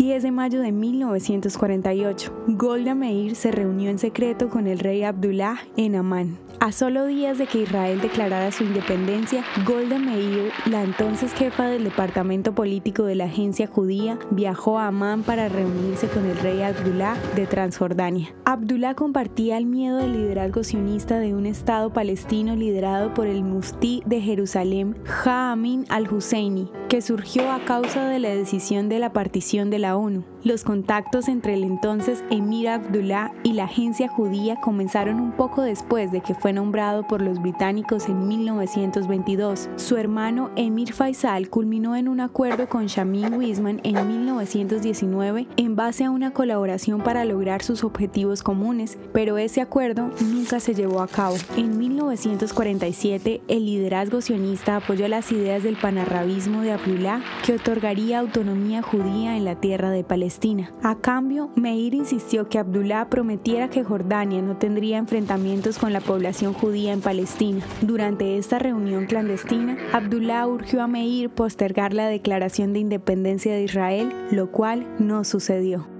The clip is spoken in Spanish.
10 de mayo de 1948, Golda Meir se reunió en secreto con el rey Abdullah en Amán. A solo días de que Israel declarara su independencia, Golda Meir, la entonces jefa del departamento político de la agencia judía, viajó a Amán para reunirse con el rey Abdullah de Transjordania. Abdullah compartía el miedo del liderazgo sionista de un Estado palestino liderado por el muftí de Jerusalén, Jaamin al-Husseini, que surgió a causa de la decisión de la partición de la ONU. Los contactos entre el entonces emir Abdullah y la agencia judía comenzaron un poco después de que fue nombrado por los británicos en 1922. Su hermano Emir Faisal culminó en un acuerdo con Shamin Wisman en 1919 en base a una colaboración para lograr sus objetivos comunes, pero ese acuerdo nunca se llevó a cabo. En 1947, el liderazgo sionista apoyó las ideas del panarabismo de Abdullah que otorgaría autonomía judía en la de Palestina. A cambio, Meir insistió que Abdullah prometiera que Jordania no tendría enfrentamientos con la población judía en Palestina. Durante esta reunión clandestina, Abdullah urgió a Meir postergar la declaración de independencia de Israel, lo cual no sucedió.